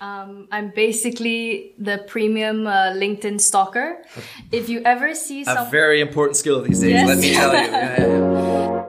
Um, I'm basically the premium uh, LinkedIn stalker. If you ever see a very important skill these days, Yes. let me tell you. Yeah, yeah, yeah.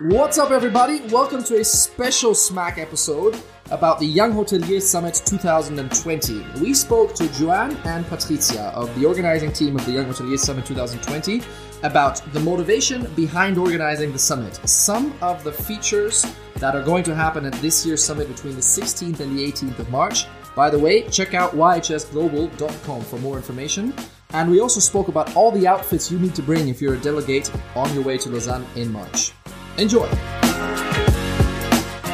What's up, everybody? Welcome to a special Smack episode about the Young Hotelier Summit 2020. We spoke to Joanne and Patricia of the organizing team of the Young Hotelier Summit 2020 about the motivation behind organizing the summit, some of the features that are going to happen at this year's summit between the 16th and the 18th of March. By the way, check out yhsglobal.com for more information. And we also spoke about all the outfits you need to bring if you're a delegate on your way to Lausanne in March. Enjoy!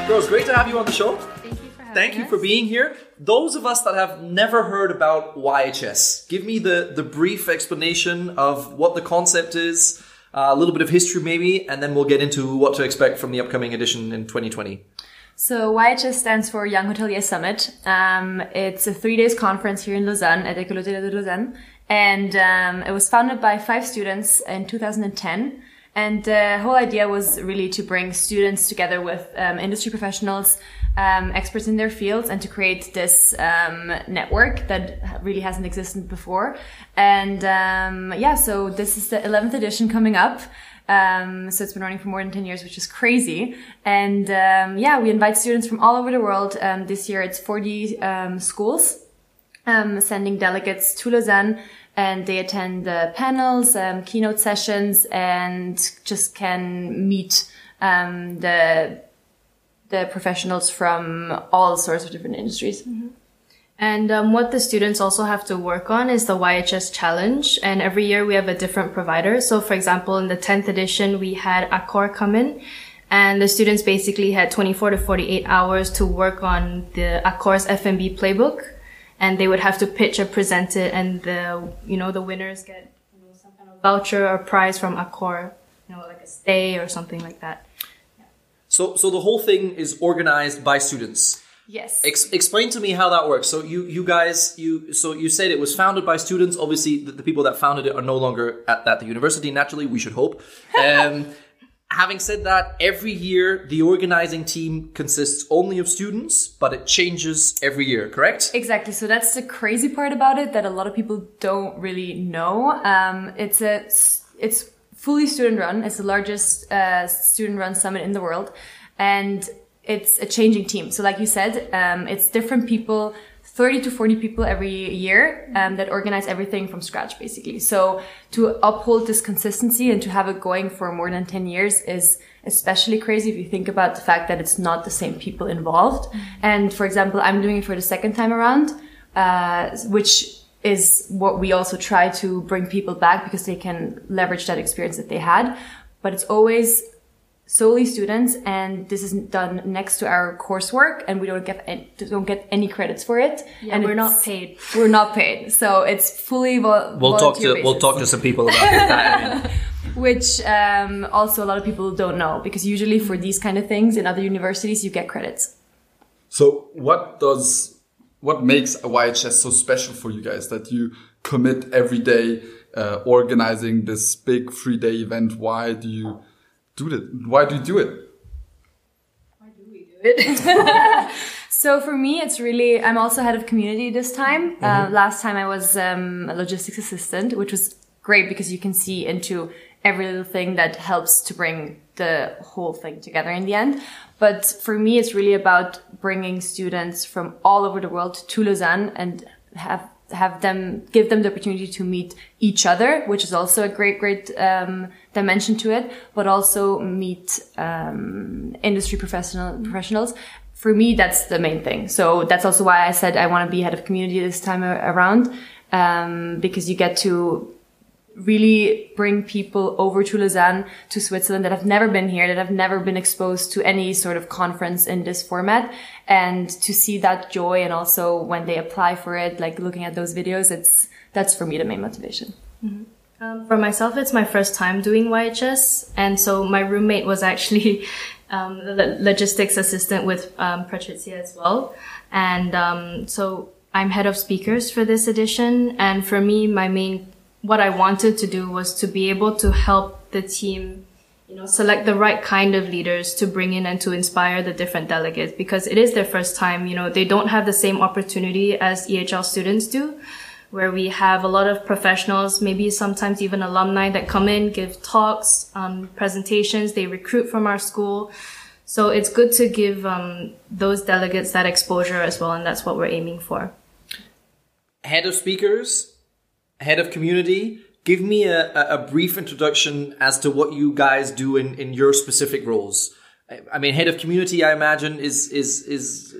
Girls, great to have you on the show. Thank you for you for being here. Those of us that have never heard about YHS, give me the, the brief explanation of what the concept is, uh, a little bit of history maybe, and then we'll get into what to expect from the upcoming edition in 2020. So YHS stands for Young Hotelier Summit. Um, it's a three days conference here in Lausanne at École Hôtelière de Lausanne. And um, it was founded by five students in 2010. And the whole idea was really to bring students together with um, industry professionals, um, experts in their fields, and to create this um, network that really hasn't existed before. And um, yeah, so this is the 11th edition coming up. Um, so it's been running for more than 10 years, which is crazy. And um, yeah, we invite students from all over the world. Um, this year it's 40 um, schools um, sending delegates to Lausanne and they attend the panels, um, keynote sessions, and just can meet um, the the professionals from all sorts of different industries. And um, what the students also have to work on is the YHS challenge. And every year we have a different provider. So for example, in the 10th edition, we had Accor come in and the students basically had 24 to 48 hours to work on the Accor's F&B playbook. And they would have to pitch or present it and the, you know, the winners get you know, some kind of voucher or prize from Accor, you know, like a stay or something like that. So, so the whole thing is organized by students. Yes. Ex- explain to me how that works. So you, you guys, you, so you said it was founded by students. Obviously, the, the people that founded it are no longer at, at the university. Naturally, we should hope. Um, having said that, every year the organizing team consists only of students, but it changes every year. Correct? Exactly. So that's the crazy part about it that a lot of people don't really know. Um, it's a it's fully student run. It's the largest uh, student run summit in the world, and it's a changing team. So like you said, um, it's different people. 30 to 40 people every year um, that organize everything from scratch basically so to uphold this consistency and to have it going for more than 10 years is especially crazy if you think about the fact that it's not the same people involved and for example i'm doing it for the second time around uh, which is what we also try to bring people back because they can leverage that experience that they had. But it's always solely students and this is done next to our coursework and we don't get any, don't get any credits for it. Yeah, and we're not paid. we're not paid. So it's fully vo- We'll talk to volunteer we'll talk to some people about that. which um, also a lot of people don't know because usually for these kind of things in other universities you get credits. So what does what makes YHS so special for you guys that you commit every day uh, organizing this big three day event? Why do you do it? Why do you do it? Why do we do it? So for me, it's really, I'm also head of community this time. Uh, Mm-hmm. last time I was um, a logistics assistant, which was great because you can see into every little thing that helps to bring the whole thing together in the end. But for me, it's really about bringing students from all over the world to Lausanne and have have them give them the opportunity to meet each other, which is also a great, great um, dimension to it. But also meet um, industry professional professionals. For me, that's the main thing. So that's also why I said I want to be head of community this time around, um, because you get to really bring people over to Lausanne, to Switzerland that have never been here, that have never been exposed to any sort of conference in this format and to see that joy. And also when they apply for it, like looking at those videos, it's, that's for me the main motivation. Um, for myself, it's my first time doing YHS, and so my roommate was actually um, logistics assistant with um, Patricia as well, and um, so I'm head of speakers for this edition. And for me, my main what I wanted to do was to be able to help the team you know, select the right kind of leaders to bring in and to inspire the different delegates because it is their first time. You know, they don't have the same opportunity as EHL students do, where we have a lot of professionals, maybe sometimes even alumni that come in, give talks, um, presentations, they recruit from our school. So it's good to give um, those delegates that exposure as well, and that's what we're aiming for. Head of speakers, head of community, give me a, a brief introduction as to what you guys do in, in your specific roles. I mean, head of community, I imagine, is is is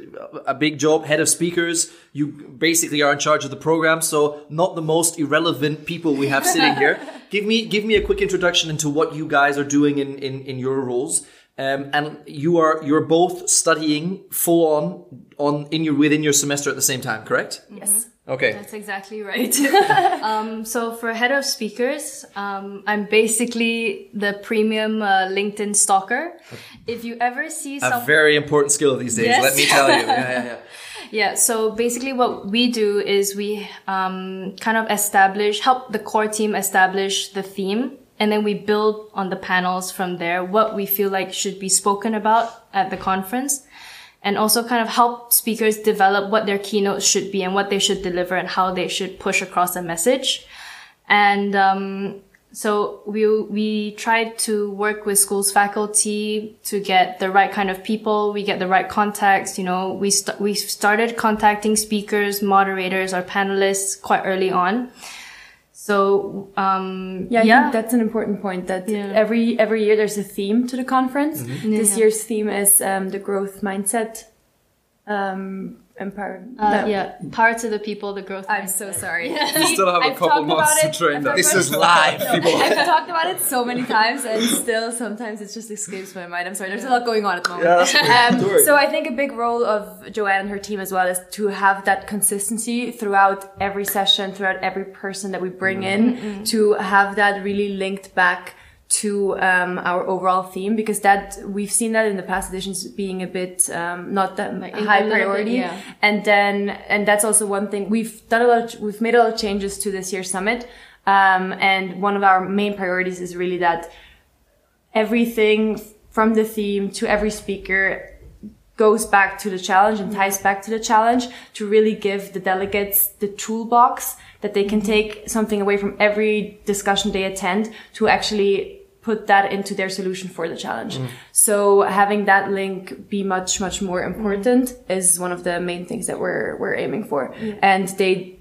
a big job. Head of speakers, you basically are in charge of the program, so not the most irrelevant people we have sitting here. give me give me a quick introduction into what you guys are doing in in, in your roles. Um, and you are you're both studying full on on in your within your semester at the same time, correct? Yes. Okay. That's exactly right. um, so for head of speakers, um, I'm basically the premium uh, LinkedIn stalker. If you ever see A some, very important skill these days. Yes. Let me tell you. Yeah, yeah, yeah. yeah. So basically, what we do is we um, kind of establish, help the core team establish the theme, and then we build on the panels from there. What we feel like should be spoken about at the conference and also kind of help speakers develop what their keynotes should be and what they should deliver and how they should push across a message. And um, so we we try to work with schools faculty to get the right kind of people. We get the right contacts. You know, we st- we started contacting speakers, moderators, or panelists quite early on. So um, Yeah, I think that's an important point. That Yeah. every every year there's a theme to the conference. Mm-hmm. This Yeah. year's theme is um, the growth mindset. Um, empower. uh, no. yeah, power to the people, the growth. I'm mindset. so sorry. You still have a I've couple talked months about to train I've that. This is live, people. I've talked about it so many times, and still sometimes it just escapes my mind. I'm sorry. There's a lot going on at the moment. Yeah, that's okay. Um, so I think a big role of Joanne and her team as well is to have that consistency throughout every session, throughout every person that we bring in, to have that really linked back to um, our overall theme because that we've seen that in the past editions being a bit um, not that Like, high little bit, priority. yeah. and then and that's also one thing we've done a lot of, we've made a lot of changes to this year's summit um, and one of our main priorities is really that everything from the theme to every speaker goes back to the challenge and ties back to the challenge to really give the delegates the toolbox that they can take something away from every discussion they attend to actually put that into their solution for the challenge. So having that link be much, much more important is one of the main things that we're, we're aiming for. And they,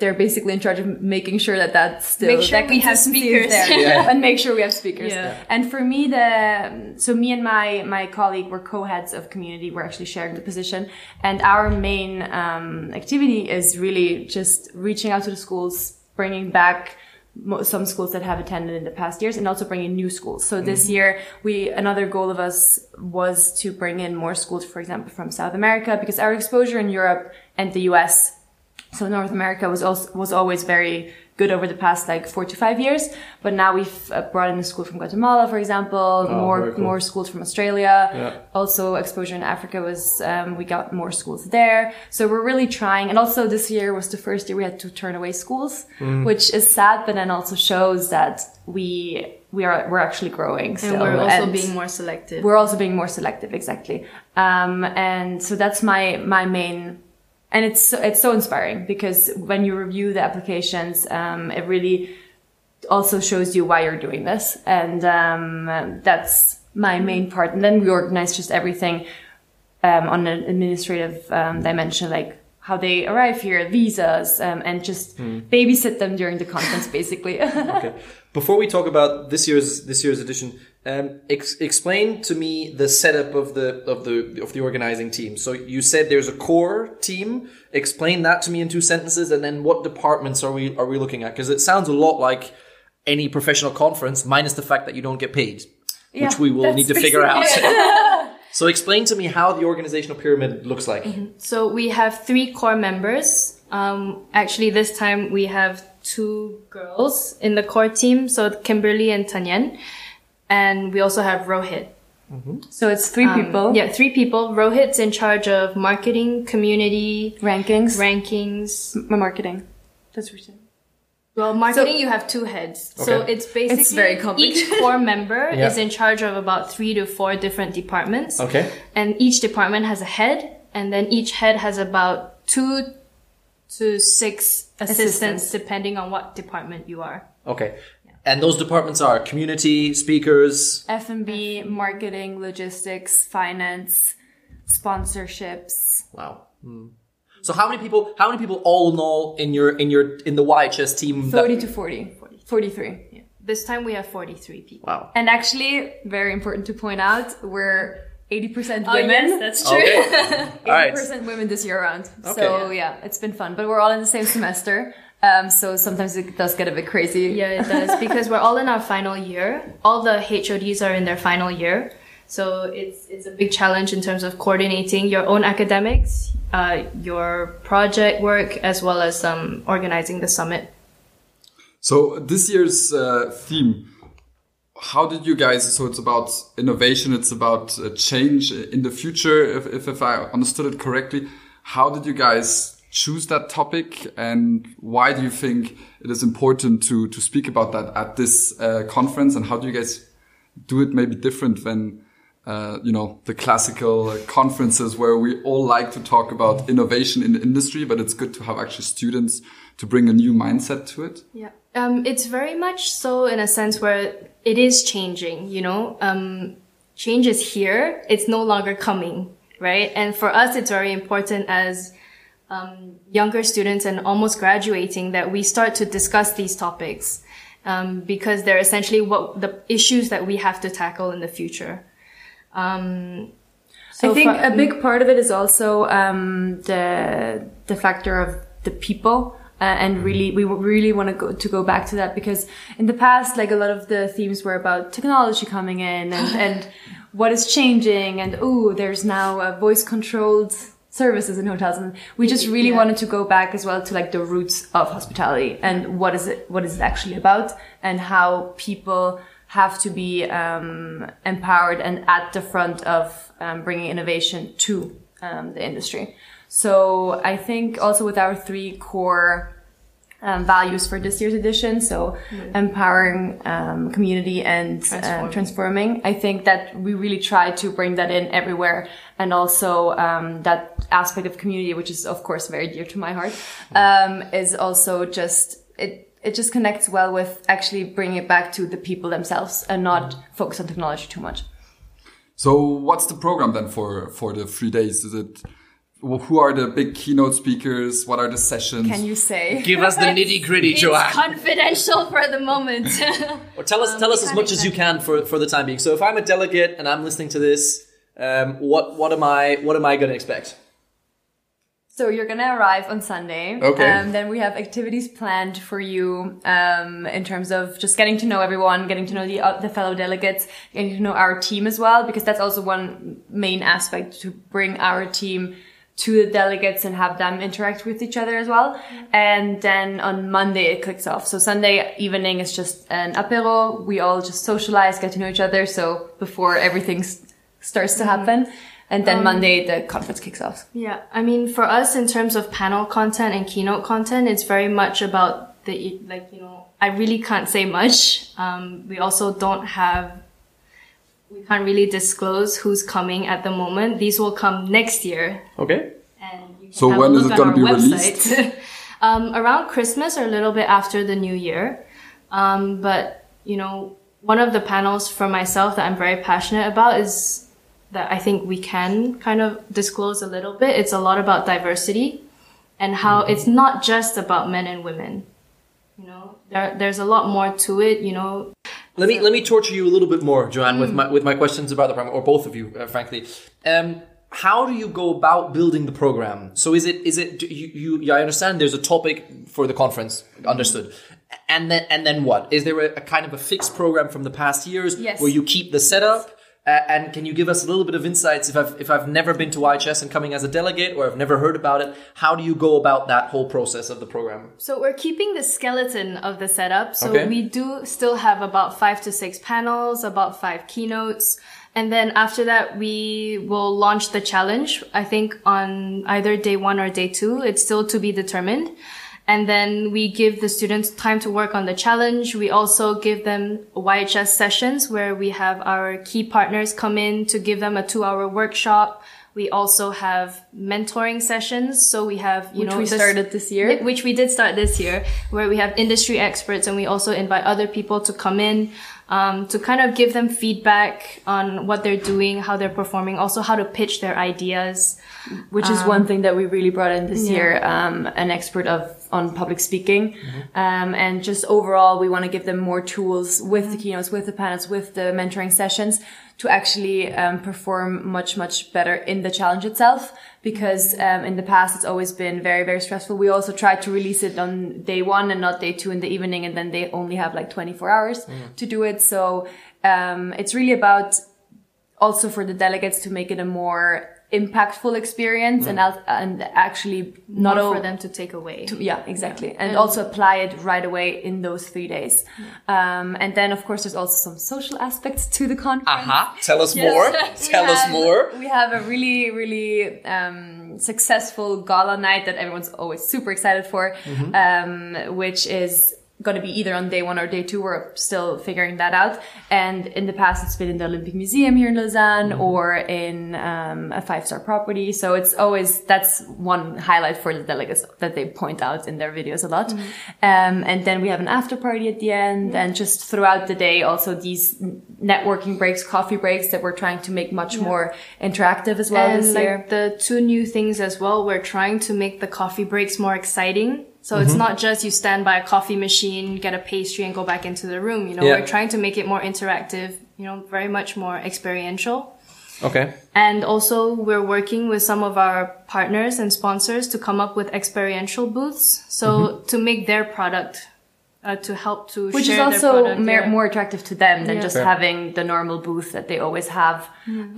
they're basically in charge of making sure that that's still, Make sure that we have speakers. there. and make sure we have speakers. Yeah. And for me, the so me and my my colleague were co-heads of community. We're actually sharing the position, and our main um, activity is really just reaching out to the schools, bringing back mo- some schools that have attended in the past years, and also bringing new schools. So this mm-hmm. year, we another goal of us was to bring in more schools, for example, from South America, because our exposure in Europe and the U.S. So North America was also was always very good over the past like four to five years, but now we've uh, brought in a school from Guatemala, for example, very more cool. more schools from Australia. Yeah. Also, exposure in Africa was um, we got more schools there. So we're really trying, and also this year was the first year we had to turn away schools, Mm. which is sad, but then also shows that we we are we're actually growing. Still, And we're also and- being more selective. we're also being more selective exactly um, and so that's my my main and it's so- it's so inspiring because when you review the applications um, it really also shows you why you're doing this. And um, that's my main part. And then we organize just everything um, on an administrative um, dimension like how they arrive here visas um, and just babysit them during the conference basically. Okay. Before we talk about this year's this year's edition, um, ex- explain to me the setup of the of the of the organizing team. So you said there's a core team. Explain that to me in two sentences, and then what departments are we are we looking at? Because it sounds a lot like any professional conference, minus the fact that you don't get paid, which we will need to figure out. so explain to me how the organizational pyramid looks like. So we have three core members. Um, actually, this time we have two girls in the core team. So Kimberly and Tanyan. And we also have Rohit. so it's three Um, people Yeah, three people. Rohit's in charge of marketing, community, rankings rankings. My marketing. That's what you're saying. Well, marketing, you have two heads. So it's basically It's very complicated. each core member Yeah. is in charge of about three to four different departments. Okay. And each department has a head, and then each head has about two to six assistants, Assistants. depending on what department you are. Okay. And those departments are community, speakers. F&B, marketing, logistics, finance, sponsorships. Wow. Hmm. So how many people? How many people all in all in your in your in the YHS team? that- 30 to 40. 43. Yeah. This time we have 43 people. wow. And actually, very important to point out, we're 80% Oh, women. yes, that's true. Okay. 80% women this year around. So yeah, it's been fun. But we're all in the same semester. Um, so sometimes it does get a bit crazy. Yeah, it does because we're all in our final year. All the HODs are in their final year. So it's it's a big challenge in terms of coordinating your own academics, uh, your project work, as well as um, organizing the summit. So this year's uh, theme, how did you guys? So it's about innovation. It's about uh, change in the future. If, if if I understood it correctly, how did you guys choose that topic, and why do you think it is important to to speak about that at this uh, conference? And how do you guys do it maybe different than? Uh, you know the classical conferences where we all like to talk about innovation in the industry, but it's good to have actually students to bring a new mindset to it. Yeah. Um, it's very much so in a sense where it is changing, you know, um, change is here. It's no longer coming, right? And for us, it's very important as, um, younger students and almost graduating that we start to discuss these topics, um, because they're essentially what the issues that we have to tackle in the future. Um, so I think for- a big part of it is also um, the the factor of the people. Uh, and really, we really want to go to go back to that because in the past, like a lot of the themes were about technology coming in and, and what is changing, and oh, there's now uh, voice controlled services in hotels, and we just really Yeah. wanted to go back as well to like the roots of hospitality and what is it, what is it actually about, and how people have to be um, empowered and at the front of um, bringing innovation to um, the industry. So I think also with our three core um, values for this year's edition, so empowering um, community and transforming. transforming, I think that we really try to bring that in everywhere, and also um, that aspect of community, which is of course very dear to my heart, um, is also just it it just connects well with actually bringing it back to the people themselves and not focus on technology too much. So what's the program then for for the three days? Is it wh- who are the big keynote speakers? What are the sessions? Can you say? Give us the nitty gritty, it's Joanne. confidential for the moment. Or tell us tell us as much as you can for for the time being. So if I'm a delegate and I'm listening to this, um, what what am I what am I going to expect? So you're gonna arrive on Sunday. Okay. Um, then we have activities planned for you um, in terms of just getting to know everyone, getting to know the uh, the fellow delegates, getting to know our team as well, because that's also one main aspect to bring our team to the delegates and have them interact with each other as well. And then on Monday it kicks off. So Sunday evening is just an apero. We all just socialize, get to know each other. So before everything s- starts to happen. And then Monday the conference kicks off. Yeah, I mean, for us, in terms of panel content and keynote content, it's very much about the like you know. I really can't say much. Um, we also don't have. We can't really disclose who's coming at the moment. These will come next year, Okay. and So when is it gonna be website. um, around Christmas or a little bit after the New Year. Um, but you know, one of the panels for myself that I'm very passionate about is that I think we can kind of disclose a little bit. It's a lot about diversity and how it's not just about men and women. You know, there, there's a lot more to it, you know. Let me let me torture you a little bit more, Joanne, with my with my questions about the program, or both of you, uh, frankly. Um, how do you go about building the program? So is it is it do you, you yeah, I understand there's a topic for the conference, understood. And then and then what? Is there a, a kind of a fixed program from the past years Yes. where you keep the setup? Uh, and can you give us a little bit of insights if I've if I've never been to YHS and coming as a delegate or I've never heard about it? How do you go about that whole process of the program? So we're keeping the skeleton of the setup. So Okay. we do still have about five to six panels, about five keynotes. And then after that, we will launch the challenge. I think on either day one or day two. It's still to be determined. And then we give the students time to work on the challenge. We also give them YHS sessions where we have our key partners come in to give them a two hour workshop. We also have mentoring sessions. So we have, you Which know, we this- started this year. Which we did start this year, where we have industry experts and we also invite other people to come in um, to kind of give them feedback on what they're doing, how they're performing, also how to pitch their ideas. which is one thing that we really brought in this year um, an expert of on public speaking. Um, and just overall we want to give them more tools with the keynotes with the panels with the mentoring sessions to actually um, perform much much better in the challenge itself. Because um, in the past it's always been very very stressful. We also tried to release it on day one and not day two in the evening and then they only have like 24 hours to do it. So um, it's really about also for the delegates to make it a more impactful experience and al- and actually not Not all for them to take away. To, yeah exactly and also apply it right away in those three days um, and then of course there's also some social aspects to the conference Aha. Tell us more. We Tell us more. We have a really, really um, successful gala night that everyone's always super excited for, Mm-hmm. um, which is going to be either on day one or day two. We're still figuring that out. And in the past, it's been in the Olympic Museum here in Lausanne Mm-hmm. or in um, a five star property. So it's always that's one highlight for the delegates that they point out in their videos a lot. Um, and then we have an after party at the end, and just throughout the day, also these networking breaks, coffee breaks that we're trying to make much more interactive as well and this like year. the two new things as well, we're trying to make the coffee breaks more exciting. So it's not just you stand by a coffee machine, get a pastry and go back into the room. You know, Yeah. we're trying to make it more interactive, you know, very much more experiential. Okay. And also we're working with some of our partners and sponsors to come up with experiential booths. So Mm-hmm. to make their product, uh, to help to Which is share their also product, mer- yeah. more attractive to them than Yeah. just Fair. having the normal booth that they always have.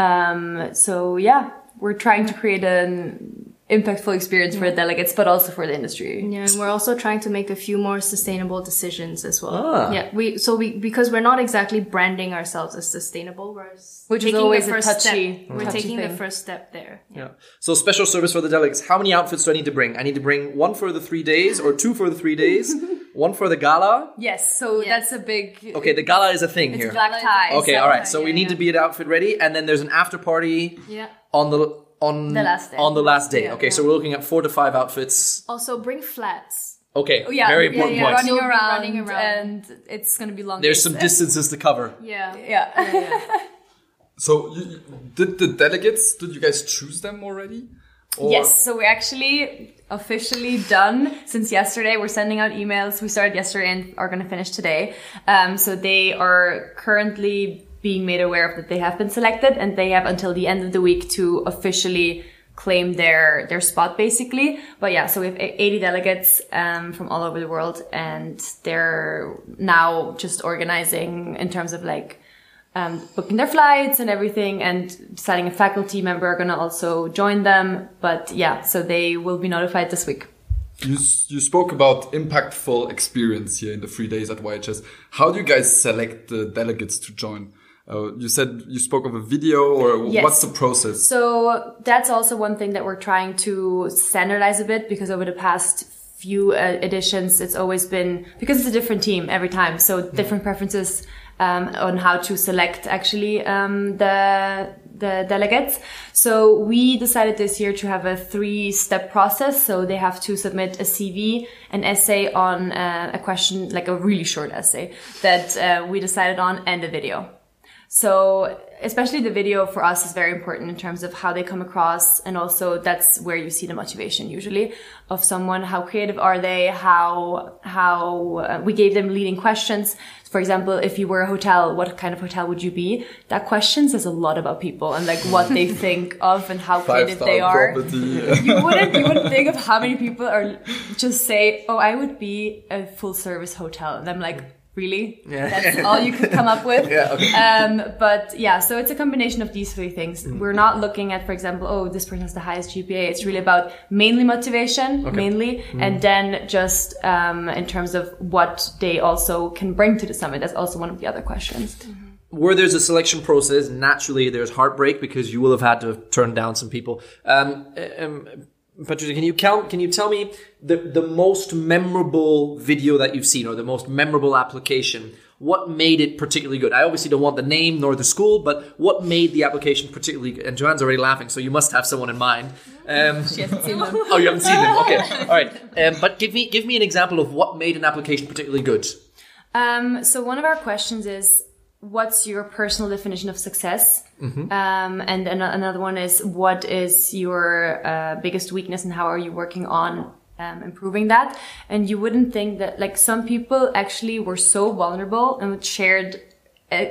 Um, so yeah, we're trying to create an impactful experience for the delegates, but also for the industry. Yeah, and we're also trying to make a few more sustainable decisions as well. Ah. Yeah, we so we because we're not exactly branding ourselves as sustainable, we're Which is always the a touchy- step. We're touchy taking the first step there. Yeah. So special service for the delegates. How many outfits do I need to bring? I need to bring one for the three days, or two for the three days, one for the gala. Yes, so Yes. that's a big. Okay, the gala is a thing It's here. black tie. Okay, all right. So we need yeah. to be at outfit ready, and then there's an after party Yeah. on the on The last day. on the last day. Yeah, okay, yeah. so we're looking at four to five outfits. Also, bring flats. Okay, Oh, yeah, very important yeah, point. Running You'll around, running around. and it's gonna be long. There's days. some distances to cover. Yeah. Yeah. So, you, did the delegates? Did you guys choose them already? Or- Yes, so we're actually officially done since yesterday. We're sending out emails. We started yesterday and are going to finish today. Um, so they are currently being made aware of that they have been selected and they have until the end of the week to officially claim their their spot basically but yeah so we have 80 delegates um, from all over the world and they're now just organizing in terms of like um, booking their flights and everything and deciding a faculty member are going to also join them. But yeah, so they will be notified this week. You, you spoke about impactful experience here in the three days at YHS. How do you guys select the delegates to join? Uh, you said you spoke of a video, or Yes. what's the process? So that's also one thing that we're trying to standardize a bit because over the past few uh, editions, it's always been because it's a different team every time. So different preferences um, on how to select actually um, the the delegates. So we decided this year to have a three step process. So they have to submit a CV, an essay on uh, a question, like a really short essay that uh, we decided on, and a video. So especially the video for us is very important in terms of how they come across and also that's where you see the motivation usually of someone. How creative are they? How how uh, we gave them leading questions. For example if you were a hotel what kind of hotel would you be? That question says a lot about people and like what they think of and how creative they are. property. you wouldn't you wouldn't think of how many people are just say oh i would be a full service hotel. And i'm like really Yeah. that's all you could come up with Yeah, okay. um, but yeah so it's a combination of these three things Mm. we're not looking at for example oh this person has the highest gpa it's really about mainly motivation mainly Mm. and then just um, in terms of what they also can bring to the summit that's also one of the other questions where there's a selection process, naturally there's heartbreak because you will have had to turn down some people. Um, um, Patricia, can you count? Can you tell me the the most memorable video that you've seen, or the most memorable application? What made it particularly good? I obviously don't want the name nor the school, but what made the application particularly good? And Joanne's already laughing, so you must have someone in mind. Um, She hasn't seen them. oh, you haven't seen them? Okay, all right. Um, but give me give me an example of what made an application particularly good. Um, so one of our questions is, what's your personal definition of success? Um, and an- another one is, what is your uh, biggest weakness and how are you working on um, improving that? And you wouldn't think that, like, some people actually were so vulnerable and shared uh,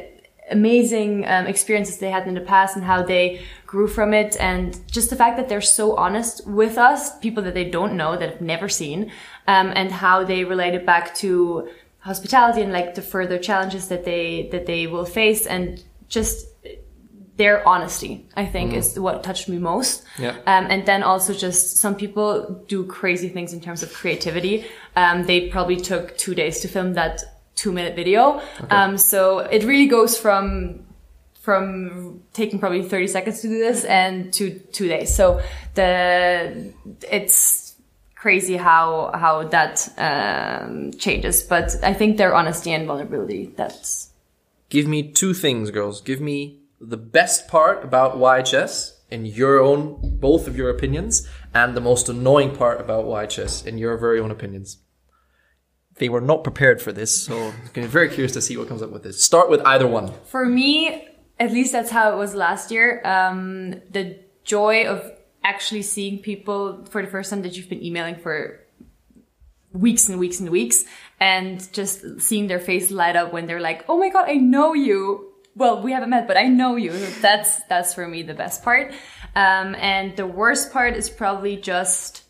amazing um, experiences they had in the past and how they grew from it and just the fact that they're so honest with us people that they don't know that have never seen um, and how they related back to hospitality and like the further challenges that they that they will face. And just their honesty i think is what touched me most. Yeah. um, and then also just some people do crazy things in terms of creativity. Um, they probably took two days to film that two minute video um, so it really goes from from taking probably 30 seconds to do this and to two days. So the it's crazy how how that um, changes but i think their honesty and vulnerability that's Give me two things, girls. Give me the best part about YHS in your own, both of your opinions, and the most annoying part about YHS in your very own opinions. They were not prepared for this, so I'm very curious to see what comes up with this. Start with either one. For me, at least that's how it was last year. Um, the joy of actually seeing people for the first time that you've been emailing for weeks and weeks and weeks and just seeing their face light up when they're like, Oh my God, I know you. Well, we haven't met, but I know you. That's, that's for me the best part. Um, and the worst part is probably just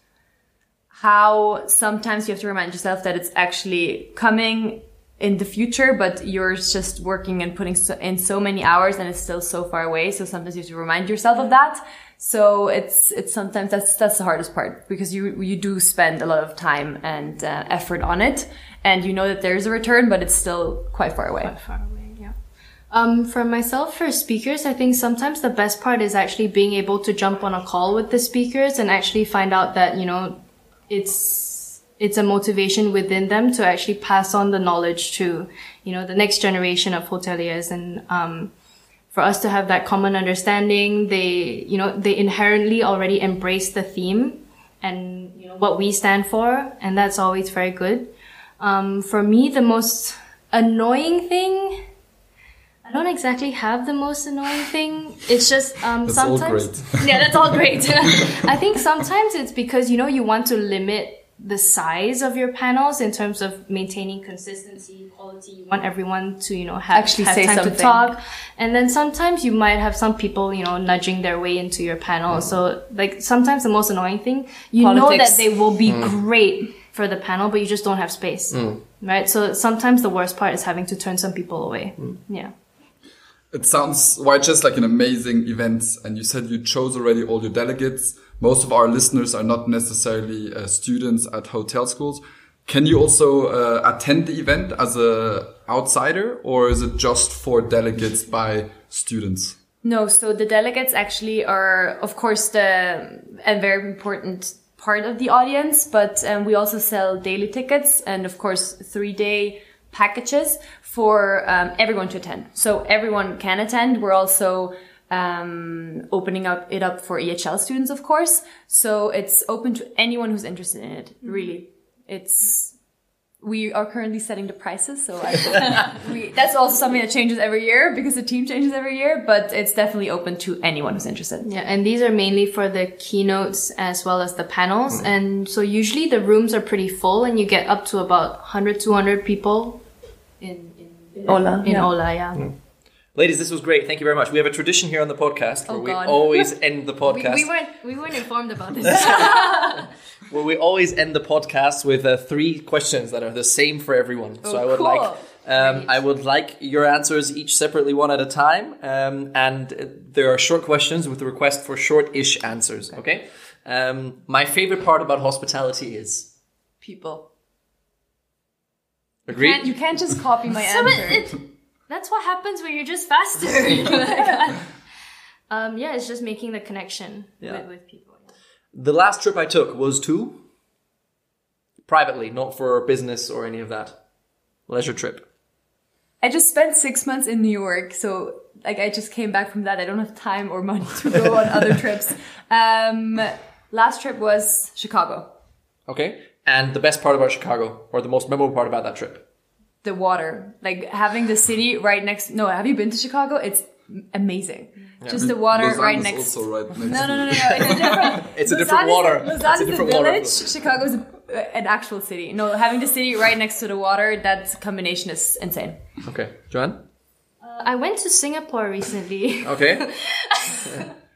how sometimes you have to remind yourself that it's actually coming in the future, but you're just working and putting so, in so many hours and it's still so far away. So sometimes you have to remind yourself of that. So it's, it's sometimes that's, that's the hardest part because you, you do spend a lot of time and uh, effort on it and you know that there's a return, but it's still quite far away. Quite far away. Yeah. Um, for myself, for speakers, I think sometimes the best part is actually being able to jump on a call with the speakers and actually find out that you know it's it's a motivation within them to actually pass on the knowledge to you know the next generation of hoteliers and um, for us to have that common understanding they you know they inherently already embrace the theme and you know what we stand for and that's always very good um, for me the most annoying thing I don't exactly have the most annoying thing. It's just um, That's all sometimes. great. yeah, that's all great. I think sometimes it's because you know you want to limit the size of your panels in terms of maintaining consistency, quality. You want everyone to you know have, Actually have say time something. to talk, and then sometimes you might have some people you know nudging their way into your panel. Mm. So like sometimes the most annoying thing, you know that they will be mm. great for the panel, but you just don't have space, mm. right? So sometimes the worst part is having to turn some people away. Yeah. It sounds why just like an amazing event. And you said you chose already all your delegates. Most of our listeners are not necessarily uh, students at hotel schools. Can you also uh, attend the event as a outsider, or is it just for delegates by students? No, so the delegates actually are, of course, the a very important part of the audience, but um, we also sell daily tickets and, of course, three day packages for um, everyone to attend. So everyone can attend. We're also um, opening up it up for EHL students, of course. So it's open to anyone who's interested in it. Mm-hmm. Really, it's we are currently setting the prices, so I, we, that's also something that changes every year because the team changes every year. But it's definitely open to anyone who's interested. Yeah, and these are mainly for the keynotes as well as the panels. Mm-hmm. And so usually the rooms are pretty full and you get up to about 100, 200 people in, in, Ola, in yeah. Ola, yeah. Mm. Ladies, this was great. Thank you very much. We have a tradition here on the podcast where Oh, we always end the podcast. we weren't we weren't informed about this. where we always end the podcast with uh, three questions that are the same for everyone. so Oh, I would cool. like um, I would like your answers each separately, one at a time, um, and uh, there are short questions with a request for short-ish answers. Okay. Um, my favorite part about hospitality is People. agreed. Can't, you can't just copy my So answer. It, it, that's what happens when you're just faster. um, yeah, it's just making the connection Yeah. with, with people. The last trip I took was to privately, not for business or any of that. Leisure trip. I just spent six months in New York, so like I just came back from that. I don't have time or money to go on other trips. Um, last trip was Chicago. Okay. And the best part about Chicago, or the most memorable part about that trip? The water, like having the city right next. No, have you been to Chicago? It's amazing. Just the water Lausanne right is next. Also right next No, no, no, no, no. It's a different. It's a different water. Lausanne It's a is the different water. village. Chicago is a, an actual city. No, having the city right next to the water, that combination is insane. Okay. Joanne? Uh, I went to Singapore recently. Okay.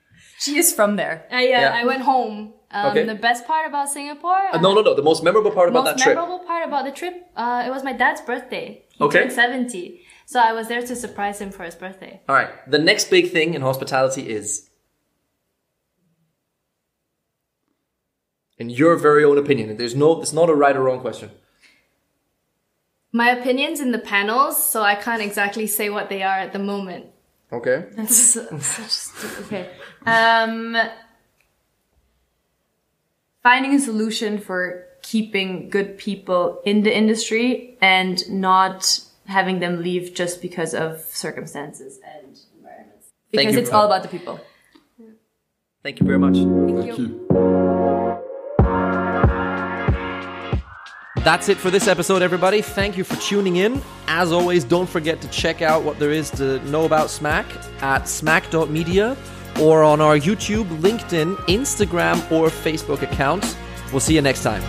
She is from there. I, uh, Yeah. I went home. Um, Okay. The best part about Singapore. Uh, no, no, no. The most memorable part about that trip. Most memorable part about the trip, uh, it was my dad's birthday. He Okay. turned 70. So I was there to surprise him for his birthday. All right. The next big thing in hospitality is, in your very own opinion, there's no, it's not a right or wrong question. My opinions in the panels, so I can't exactly say what they are at the moment. Okay. That's su- such stu- okay. Um, finding a solution for keeping good people in the industry and not having them leave just because of circumstances and environments. Because it's all about the people. Thank you very much. Thank you. That's it for this episode, everybody. Thank you for tuning in. As always, don't forget to check out what there is to know about Smack at smack.media or on our YouTube, LinkedIn, Instagram, or Facebook accounts. We'll see you next time.